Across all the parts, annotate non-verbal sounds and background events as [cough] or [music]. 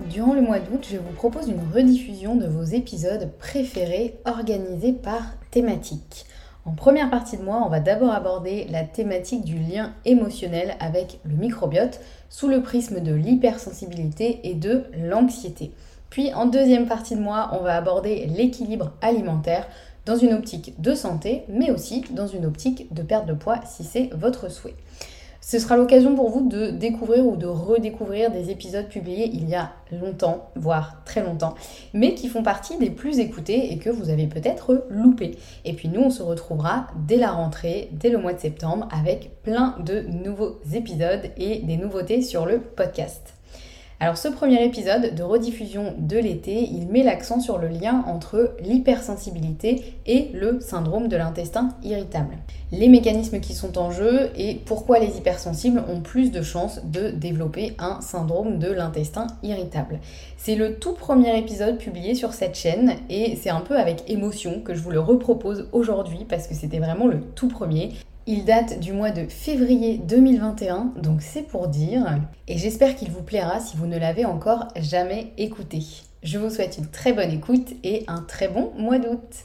Durant le mois d'août, je vous propose une rediffusion de vos épisodes préférés organisés par thématique. En première partie de mois, on va d'abord aborder la thématique du lien émotionnel avec le microbiote sous le prisme de l'hypersensibilité et de l'anxiété. Puis en deuxième partie de mois, on va aborder l'équilibre alimentaire dans une optique de santé, mais aussi dans une optique de perte de poids si c'est votre souhait. Ce sera l'occasion pour vous de découvrir ou de redécouvrir des épisodes publiés il y a longtemps, voire très longtemps, mais qui font partie des plus écoutés et que vous avez peut-être loupés. Et puis nous, on se retrouvera dès la rentrée, dès le mois de septembre, avec plein de nouveaux épisodes et des nouveautés sur le podcast. Alors ce premier épisode de rediffusion de l'été, il met l'accent sur le lien entre l'hypersensibilité et le syndrome de l'intestin irritable. Les mécanismes qui sont en jeu et pourquoi les hypersensibles ont plus de chances de développer un syndrome de l'intestin irritable. C'est le tout premier épisode publié sur cette chaîne et c'est un peu avec émotion que je vous le repropose aujourd'hui parce que c'était vraiment le tout premier. Il date du mois de février 2021, donc c'est pour dire. Et j'espère qu'il vous plaira si vous ne l'avez encore jamais écouté. Je vous souhaite une très bonne écoute et un très bon mois d'août.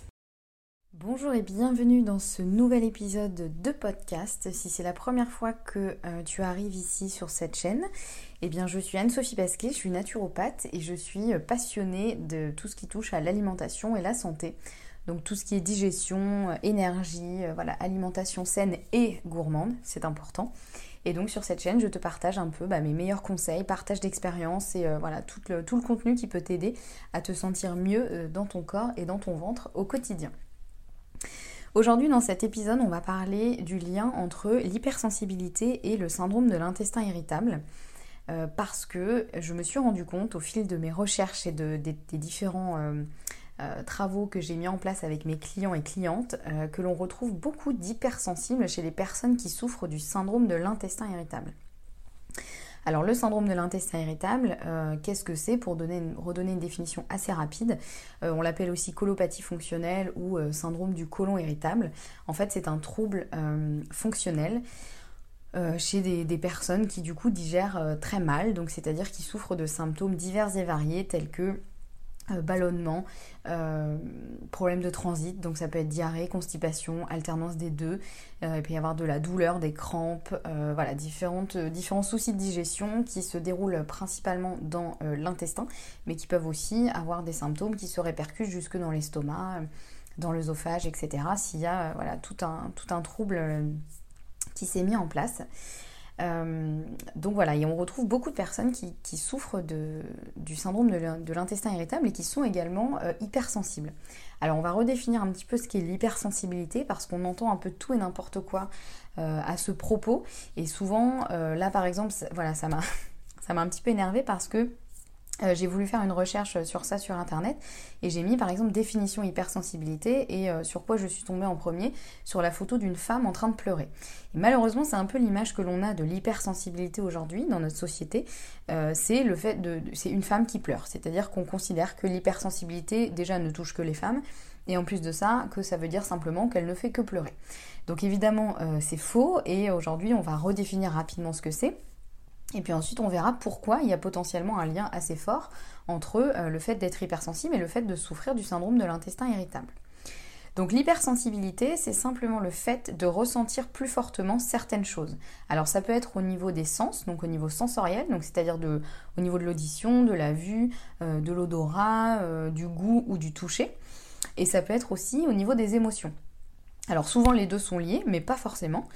Bonjour et bienvenue dans ce nouvel épisode de podcast. Si c'est la première fois que euh, tu arrives ici sur cette chaîne, eh bien je suis Anne-Sophie Pasquet, je suis naturopathe et je suis passionnée de tout ce qui touche à l'alimentation et la santé. Donc tout ce qui est digestion, euh, énergie, euh, voilà, alimentation saine et gourmande, c'est important. Et donc sur cette chaîne, je te partage un peu bah, mes meilleurs conseils, partage d'expérience et euh, voilà tout le, contenu qui peut t'aider à te sentir mieux dans ton corps et dans ton ventre au quotidien. Aujourd'hui dans cet épisode, on va parler du lien entre l'hypersensibilité et le syndrome de l'intestin irritable. parce que je me suis rendu compte au fil de mes recherches et de, des, différents travaux que j'ai mis en place avec mes clients et clientes euh, que l'on retrouve beaucoup d'hypersensibles chez les personnes qui souffrent du syndrome de l'intestin irritable. Alors le syndrome de l'intestin irritable, euh, qu'est-ce que c'est? Pour donner redonner une définition assez rapide, on l'appelle aussi colopathie fonctionnelle ou syndrome du côlon irritable. En fait c'est un trouble fonctionnel chez des, des, personnes qui du coup digèrent très mal, donc c'est-à-dire qui souffrent de symptômes divers et variés tels que euh, ballonnement, euh, problème de transit, donc ça peut être diarrhée, constipation, alternance des deux. Euh, il peut y avoir de la douleur, des crampes, voilà, différentes, différents soucis de digestion qui se déroulent principalement dans l'intestin, mais qui peuvent aussi avoir des symptômes qui se répercutent jusque dans l'estomac, dans l'œsophage, etc. S'il y a voilà, tout un trouble qui s'est mis en place. Donc voilà, et on retrouve beaucoup de personnes qui, souffrent du syndrome de l'intestin irritable et qui sont également hypersensibles. Alors on va redéfinir un petit peu ce qu'est l'hypersensibilité parce qu'on entend un peu tout et n'importe quoi à ce propos. Et souvent, là par exemple, voilà, [laughs] ça m'a un petit peu énervé parce que euh, j'ai voulu faire une recherche sur ça sur internet et j'ai mis par exemple définition hypersensibilité et euh, sur quoi je suis tombée en premier sur la photo d'une femme en train de pleurer. Et malheureusement c'est un peu l'image que l'on a de l'hypersensibilité aujourd'hui dans notre société. Euh, c'est le fait de, c'est une femme qui pleure, c'est-à-dire qu'on considère que l'hypersensibilité déjà ne touche que les femmes et en plus de ça que ça veut dire simplement qu'elle ne fait que pleurer. Donc évidemment c'est faux et aujourd'hui on va redéfinir rapidement ce que c'est. Et puis ensuite, on verra pourquoi il y a potentiellement un lien assez fort entre euh, le fait d'être hypersensible et le fait de souffrir du syndrome de l'intestin irritable. Donc l'hypersensibilité, c'est simplement le fait de ressentir plus fortement certaines choses. Alors ça peut être au niveau des sens, donc au niveau sensoriel, donc c'est-à-dire au niveau de l'audition, de la vue, euh, de l'odorat, euh, du goût ou du toucher. Et ça peut être aussi au niveau des émotions. Alors souvent les deux sont liés, mais pas forcément.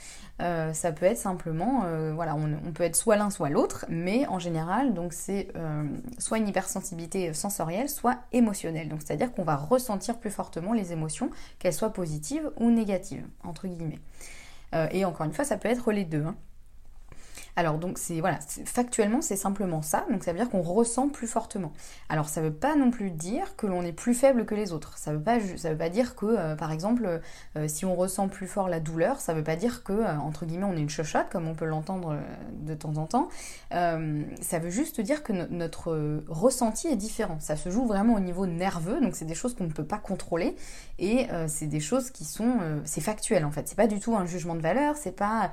Euh, ça peut être simplement, euh, voilà, on, peut être soit l'un soit l'autre, mais en général, donc c'est euh, soit une hypersensibilité sensorielle, soit émotionnelle. Donc c'est-à-dire qu'on va ressentir plus fortement les émotions, qu'elles soient positives ou négatives, entre guillemets. et encore une fois, ça peut être les deux. Hein. Alors donc c'est voilà, factuellement c'est simplement ça, donc ça veut dire qu'on ressent plus fortement. Alors ça veut pas non plus dire que l'on est plus faible que les autres. Ça veut pas veut pas dire que euh, par exemple euh, si on ressent plus fort la douleur, ça veut pas dire que euh, entre guillemets on est une chochotte comme on peut l'entendre de temps en temps. ça veut juste dire que notre ressenti est différent. Ça se joue vraiment au niveau nerveux, donc c'est des choses qu'on ne peut pas contrôler et c'est des choses qui sont c'est factuel en fait. C'est pas du tout un jugement de valeur, c'est pas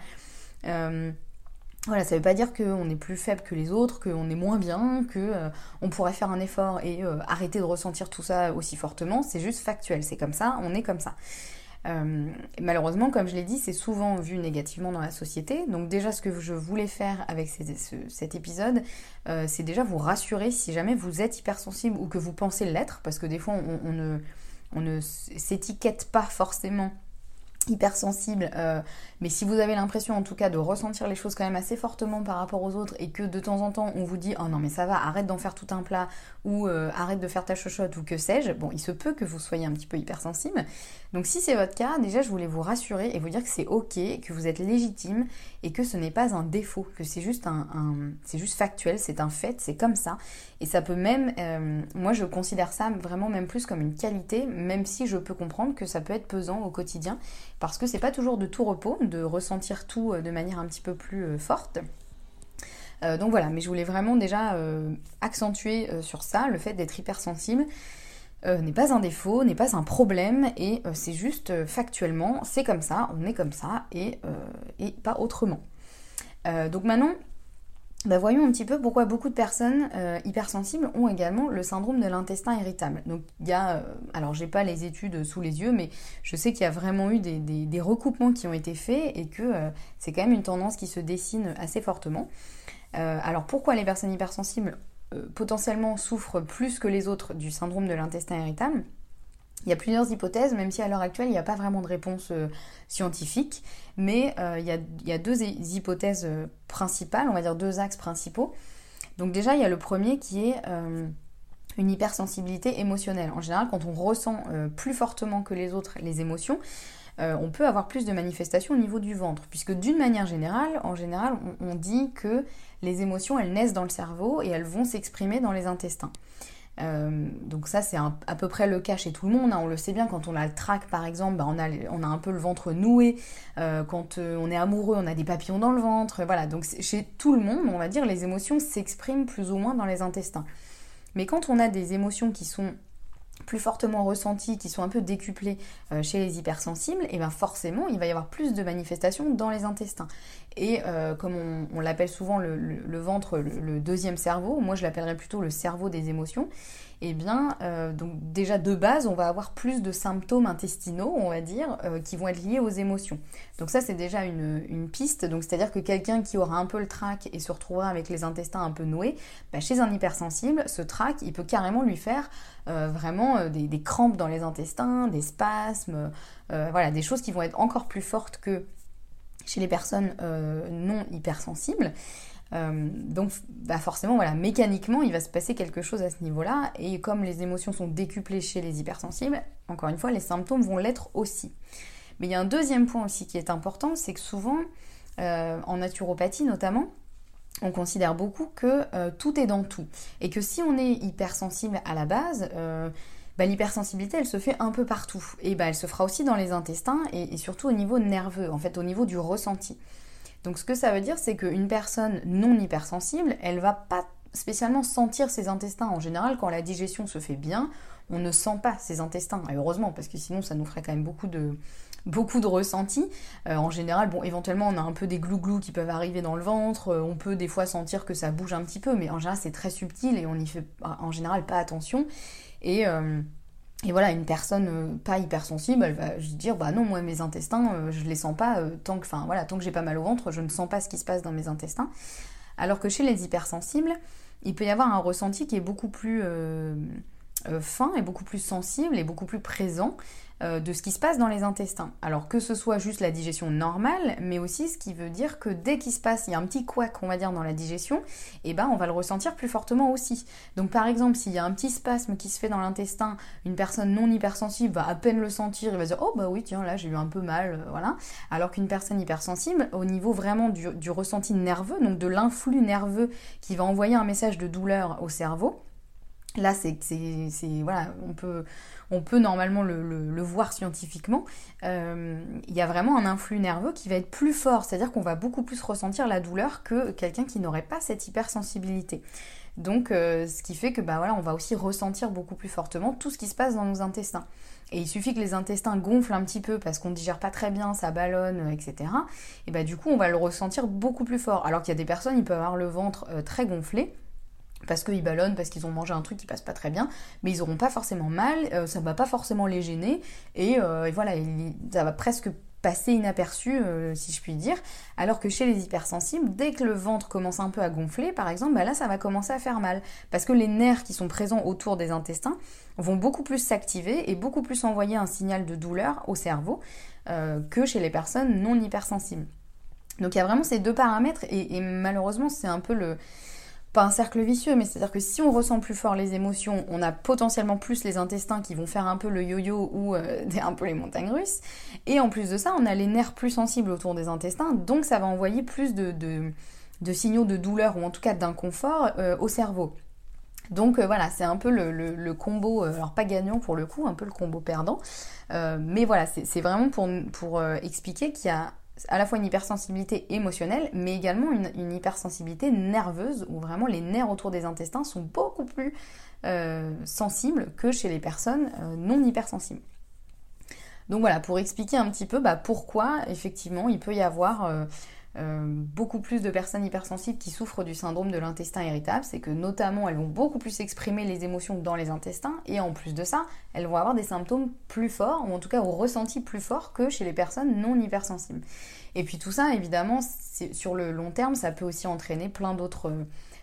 voilà, ça veut pas dire qu'on est plus faible que les autres, qu'on est moins bien, qu'on euh, pourrait faire un effort et euh, arrêter de ressentir tout ça aussi fortement. C'est juste factuel, c'est comme ça, on est comme ça. Euh, malheureusement, comme je l'ai dit, c'est souvent vu négativement dans la société. Donc déjà, ce que je voulais faire avec cet épisode, c'est déjà vous rassurer si jamais vous êtes hypersensible ou que vous pensez l'être, parce que des fois, on ne, on ne s'étiquette pas forcément hypersensible, euh, mais si vous avez l'impression en tout cas de ressentir les choses quand même assez fortement par rapport aux autres et que de temps en temps on vous dit oh non mais ça va, arrête d'en faire tout un plat ou euh, arrête de faire ta chochotte ou que sais-je, bon il se peut que vous soyez un petit peu hypersensible. Donc si c'est votre cas, déjà je voulais vous rassurer et vous dire que c'est ok, que vous êtes légitime et que ce n'est pas un défaut, que c'est juste un, c'est juste factuel, c'est un fait, c'est comme ça et ça peut même, euh, moi je considère ça vraiment même plus comme une qualité, même si je peux comprendre que ça peut être pesant au quotidien parce que c'est pas toujours de tout repos de ressentir tout euh, de manière un petit peu plus euh, forte. Euh, donc voilà, mais je voulais vraiment déjà accentuer sur ça, le fait d'être hypersensible. n'est pas un défaut, n'est pas un problème, et c'est juste factuellement, c'est comme ça, on est comme ça, et, et pas autrement. donc maintenant, bah, voyons un petit peu pourquoi beaucoup de personnes euh, hypersensibles ont également le syndrome de l'intestin irritable. Donc il y a, euh, alors j'ai pas les études sous les yeux, mais je sais qu'il y a vraiment eu des, recoupements qui ont été faits et que euh, c'est quand même une tendance qui se dessine assez fortement. alors pourquoi les personnes hypersensibles potentiellement souffrent plus que les autres du syndrome de l'intestin irritable? Il y a plusieurs hypothèses, même si à l'heure actuelle, il n'y a pas vraiment de réponse euh, scientifique, mais euh, il, y a, deux hypothèses euh, principales, on va dire deux axes principaux. Donc déjà, il y a le premier qui est une hypersensibilité émotionnelle. En général, quand on ressent plus fortement que les autres les émotions, on peut avoir plus de manifestations au niveau du ventre, puisque d'une manière générale, en général, on dit que les émotions, elles naissent dans le cerveau et elles vont s'exprimer dans les intestins. Euh, donc ça c'est à peu près le cas chez tout le monde, hein. on le sait bien quand on a le par exemple, bah, on, a, on, a, un peu le ventre noué, euh, quand euh, on est amoureux on a des papillons dans le ventre, voilà, donc chez tout le monde on va dire les émotions s'expriment plus ou moins dans les intestins. Mais quand on a des émotions qui sont plus fortement ressentis, qui sont un peu décuplés euh, chez les hypersensibles, et bien forcément, il va y avoir plus de manifestations dans les intestins. Et euh, comme on, l'appelle souvent le, ventre, le, deuxième cerveau, moi je l'appellerais plutôt le cerveau des émotions, et bien, euh, déjà de base, on va avoir plus de symptômes intestinaux, on va dire, qui vont être liés aux émotions. Donc ça, c'est déjà une, piste. Donc c'est-à-dire que quelqu'un qui aura un peu le trac et se retrouvera avec les intestins un peu noués, bah, chez un hypersensible, ce trac, il peut carrément lui faire euh, vraiment euh, des, crampes dans les intestins, des spasmes, euh, voilà, des choses qui vont être encore plus fortes que chez les personnes non hypersensibles. Donc bah forcément, voilà, mécaniquement, il va se passer quelque chose à ce niveau-là. Et comme les émotions sont décuplées chez les hypersensibles, encore une fois, les symptômes vont l'être aussi. Mais il y a un deuxième point aussi qui est important, c'est que souvent, en naturopathie notamment, on considère beaucoup que euh, tout est dans tout. Et que si on est hypersensible à la base, euh, bah, l'hypersensibilité, elle se fait un peu partout. Et bah, elle se fera aussi dans les intestins et, surtout au niveau nerveux, en fait, au niveau du ressenti. Donc ce que ça veut dire, c'est qu'une personne non hypersensible, elle va pas spécialement sentir ses intestins. En général, quand la digestion se fait bien, on ne sent pas ses intestins. Heureusement, parce que sinon, ça nous ferait quand même beaucoup de, beaucoup de ressentis. Euh, en général, bon, éventuellement, on a un peu des glouglous qui peuvent arriver dans le ventre. Euh, on peut des fois sentir que ça bouge un petit peu, mais en général, c'est très subtil et on n'y fait en général pas attention. Et, euh, et voilà, une personne pas hypersensible, elle va dire bah non, moi mes intestins, je les sens pas tant que, enfin voilà, tant que j'ai pas mal au ventre, je ne sens pas ce qui se passe dans mes intestins. Alors que chez les hypersensibles, il peut y avoir un ressenti qui est beaucoup plus fin et beaucoup plus sensible et beaucoup plus présent. Euh, de ce qui se passe dans les intestins. Alors que ce soit juste la digestion normale, mais aussi ce qui veut dire que dès qu'il se passe, il y a un petit couac, on va dire, dans la digestion, eh ben on va le ressentir plus fortement aussi. Donc par exemple, s'il y a un petit spasme qui se fait dans l'intestin, une personne non hypersensible va à peine le sentir, il va dire oh bah oui tiens là j'ai eu un peu mal, euh, voilà. Alors qu'une personne hypersensible, au niveau vraiment du ressenti nerveux, donc de l'influx nerveux qui va envoyer un message de douleur au cerveau, Là, c'est, voilà, on peut, normalement le, voir scientifiquement. Euh, il y a vraiment un influx nerveux qui va être plus fort, c'est-à-dire qu'on va beaucoup plus ressentir la douleur que quelqu'un qui n'aurait pas cette hypersensibilité. Donc, euh, ce qui fait que, bah voilà, on va aussi ressentir beaucoup plus fortement tout ce qui se passe dans nos intestins. Et il suffit que les intestins gonflent un petit peu parce qu'on ne digère pas très bien, ça ballonne, etc. Et bah du coup, on va le ressentir beaucoup plus fort. Alors qu'il y a des personnes, ils peuvent avoir le ventre euh, très gonflé parce qu'ils ballonnent, parce qu'ils ont mangé un truc qui passe pas très bien, mais ils n'auront pas forcément mal, euh, ça va pas forcément les gêner, et, euh, voilà, ça va presque passer inaperçu, euh, si je puis dire, alors que chez les hypersensibles, dès que le ventre commence un peu à gonfler, par exemple, bah là, ça va commencer à faire mal, parce que les nerfs qui sont présents autour des intestins vont beaucoup plus s'activer et beaucoup plus envoyer un signal de douleur au cerveau que chez les personnes non hypersensibles. Donc il y a vraiment ces deux paramètres, et malheureusement, c'est un peu le pas un cercle vicieux, mais c'est-à-dire que si on ressent plus fort les émotions, on a potentiellement plus les intestins qui vont faire un peu le yo-yo ou euh, [laughs] un peu les montagnes russes. Et en plus de ça, on a les nerfs plus sensibles autour des intestins, donc ça va envoyer plus de, signaux de douleur ou en tout cas d'inconfort euh, au cerveau. Donc euh, voilà, c'est un peu le, combo, alors pas gagnant pour le coup, un peu le combo perdant. mais voilà, c'est vraiment pour expliquer qu'il y a à la fois une hypersensibilité émotionnelle, mais également une, hypersensibilité nerveuse, où vraiment les nerfs autour des intestins sont beaucoup plus euh, sensibles que chez les personnes euh, non hypersensibles. Donc voilà, pour expliquer un petit peu bah, pourquoi effectivement il peut y avoir euh, euh, beaucoup plus de personnes hypersensibles qui souffrent du syndrome de l'intestin irritable, c'est que notamment elles vont beaucoup plus exprimer les émotions dans les intestins et en plus de ça, elles vont avoir des symptômes plus forts ou en tout cas au ressenti plus fort que chez les personnes non hypersensibles. Et puis tout ça, évidemment, sur le long terme, ça peut aussi entraîner plein d'autres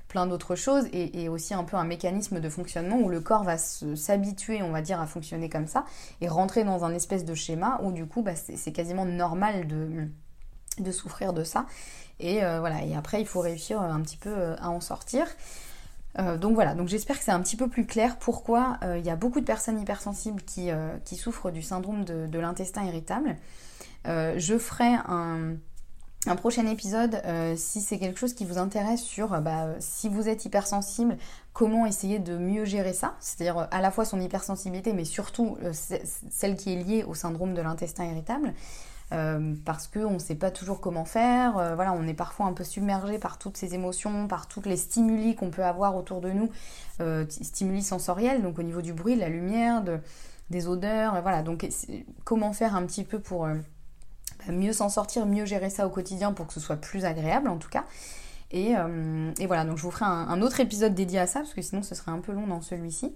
plein d'autres choses et, aussi un peu un mécanisme de fonctionnement où le corps va s'habituer, on va dire, à fonctionner comme ça et rentrer dans un espèce de schéma où du coup, bah, c'est quasiment normal de de souffrir de ça. Et euh, voilà, et après il faut réussir un petit peu euh, à en sortir. Euh, donc voilà, donc j'espère que c'est un petit peu plus clair pourquoi il y a beaucoup de personnes hypersensibles qui, qui souffrent du syndrome de, l'intestin irritable. je ferai un, un prochain épisode si c'est quelque chose qui vous intéresse sur bah, si vous êtes hypersensible, comment essayer de mieux gérer ça, c'est-à-dire à la fois son hypersensibilité mais surtout celle qui est liée au syndrome de l'intestin irritable. Euh, parce qu'on ne sait pas toujours comment faire. Euh, voilà, on est parfois un peu submergé par toutes ces émotions, par toutes les stimuli qu'on peut avoir autour de nous, euh, stimuli sensoriels, donc au niveau du bruit, de la lumière, des odeurs. voilà, donc comment faire un petit peu pour bah, mieux s'en sortir, mieux gérer ça au quotidien pour que ce soit plus agréable en tout cas. Et, voilà, donc je vous ferai un, autre épisode dédié à ça, parce que sinon ce serait un peu long dans celui-ci.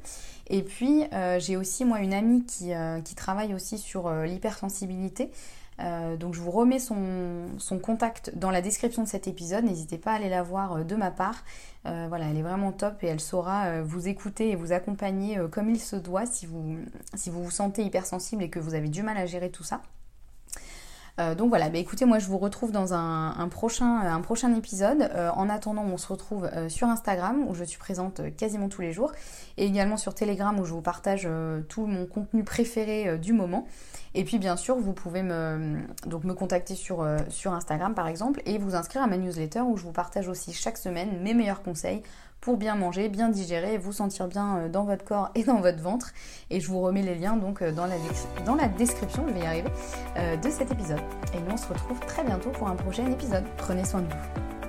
Et puis j'ai aussi moi une amie qui, qui travaille aussi sur l'hypersensibilité. Euh, donc je vous remets son, contact dans la description de cet épisode. N'hésitez pas à aller la voir euh, de ma part. Euh, voilà, elle est vraiment top et elle saura vous écouter et vous accompagner comme il se doit si vous, si vous vous sentez hypersensible et que vous avez du mal à gérer tout ça. Donc voilà, bah, écoutez, moi je vous retrouve dans un, prochain, un prochain épisode. en attendant, on se retrouve sur Instagram où je suis présente quasiment tous les jours et également sur Telegram où je vous partage tout mon contenu préféré du moment. Et puis bien sûr, vous pouvez me, donc me contacter sur, sur Instagram par exemple et vous inscrire à ma newsletter où je vous partage aussi chaque semaine mes meilleurs conseils pour bien manger, bien digérer, vous sentir bien euh, dans votre corps et dans votre ventre. Et je vous remets les liens donc euh, dans la, description, je vais y arriver, euh, de cet épisode. Et nous on se retrouve très bientôt pour un prochain épisode. Prenez soin de vous.